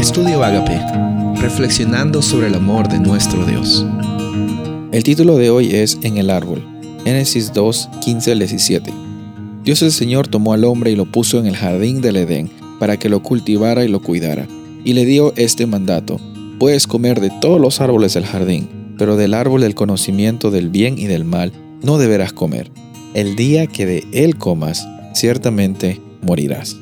Estudio Agape, reflexionando sobre el amor de nuestro Dios. El título de hoy es En el árbol, Génesis 2, 15 al 17. Dios el Señor tomó al hombre y lo puso en el jardín del Edén para que lo cultivara y lo cuidara, y le dio este mandato, puedes comer de todos los árboles del jardín, pero del árbol del conocimiento del bien y del mal no deberás comer. El día que de él comas, ciertamente morirás.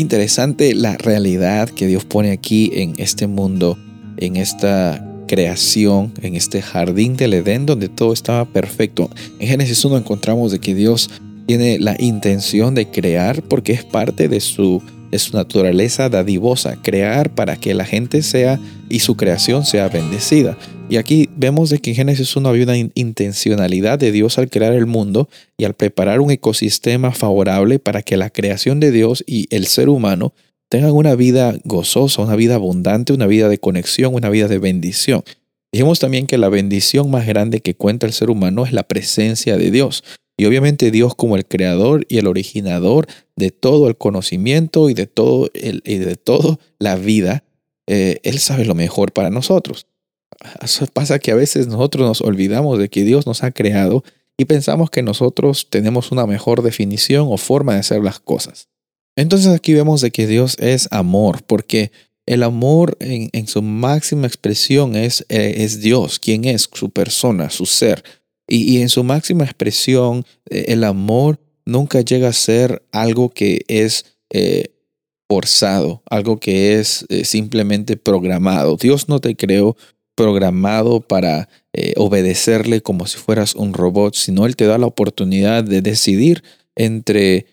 Interesante la realidad que Dios pone aquí en este mundo, en esta creación, en este jardín del Edén donde todo estaba perfecto. En Génesis 1 encontramos de que Dios tiene la intención de crear porque es parte de su, de su naturaleza dadivosa, crear para que la gente sea y su creación sea bendecida. Y aquí vemos de que en Génesis 1 había una intencionalidad de Dios al crear el mundo y al preparar un ecosistema favorable para que la creación de Dios y el ser humano tengan una vida gozosa, una vida abundante, una vida de conexión, una vida de bendición. Dijimos también que la bendición más grande que cuenta el ser humano es la presencia de Dios. Y obviamente Dios como el creador y el originador de todo el conocimiento y de todo, el, y de todo la vida, eh, Él sabe lo mejor para nosotros. Pasa que a veces nosotros nos olvidamos de que Dios nos ha creado y pensamos que nosotros tenemos una mejor definición o forma de hacer las cosas. Entonces aquí vemos de que Dios es amor, porque el amor en, su máxima expresión es, eh, es, Dios, quien es su persona, su ser. Y, en su máxima expresión, eh, el amor nunca llega a ser algo que es eh, forzado, algo que es simplemente programado. Dios no te creó programado para eh, obedecerle como si fueras un robot, sino Él te da la oportunidad de decidir entre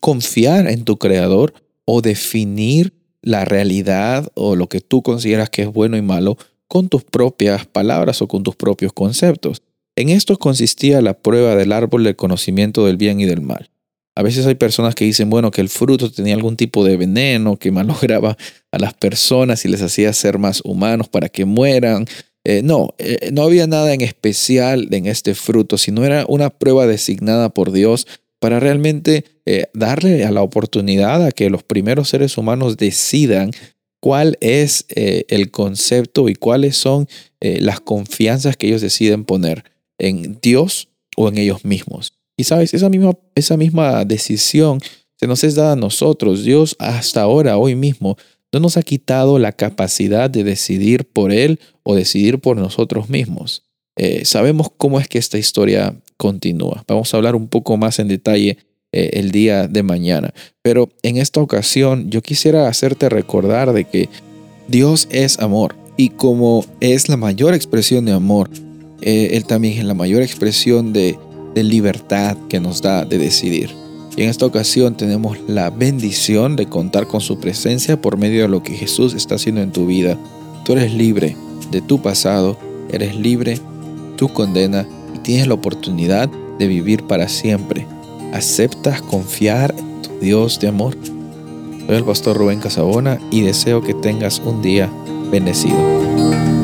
confiar en tu creador o definir la realidad o lo que tú consideras que es bueno y malo con tus propias palabras o con tus propios conceptos. En esto consistía la prueba del árbol del conocimiento del bien y del mal. A veces hay personas que dicen, bueno, que el fruto tenía algún tipo de veneno que malograba a las personas y les hacía ser más humanos para que mueran. Eh, no, eh, no había nada en especial en este fruto, sino era una prueba designada por Dios para realmente eh, darle a la oportunidad a que los primeros seres humanos decidan cuál es el concepto y cuáles son las confianzas que ellos deciden poner en Dios o en ellos mismos. Y sabes, esa misma, esa misma decisión se nos es dada a nosotros. Dios hasta ahora, hoy mismo, no nos ha quitado la capacidad de decidir por Él o decidir por nosotros mismos. Eh, sabemos cómo es que esta historia continúa. Vamos a hablar un poco más en detalle eh, el día de mañana. Pero en esta ocasión yo quisiera hacerte recordar de que Dios es amor y como es la mayor expresión de amor, eh, Él también es la mayor expresión de libertad que nos da de decidir. Y en esta ocasión tenemos la bendición de contar con su presencia por medio de lo que Jesús está haciendo en tu vida. Tú eres libre de tu pasado, eres libre tu condena y tienes la oportunidad de vivir para siempre. ¿Aceptas confiar en tu Dios de amor? Soy el pastor Rubén Casabona y deseo que tengas un día bendecido.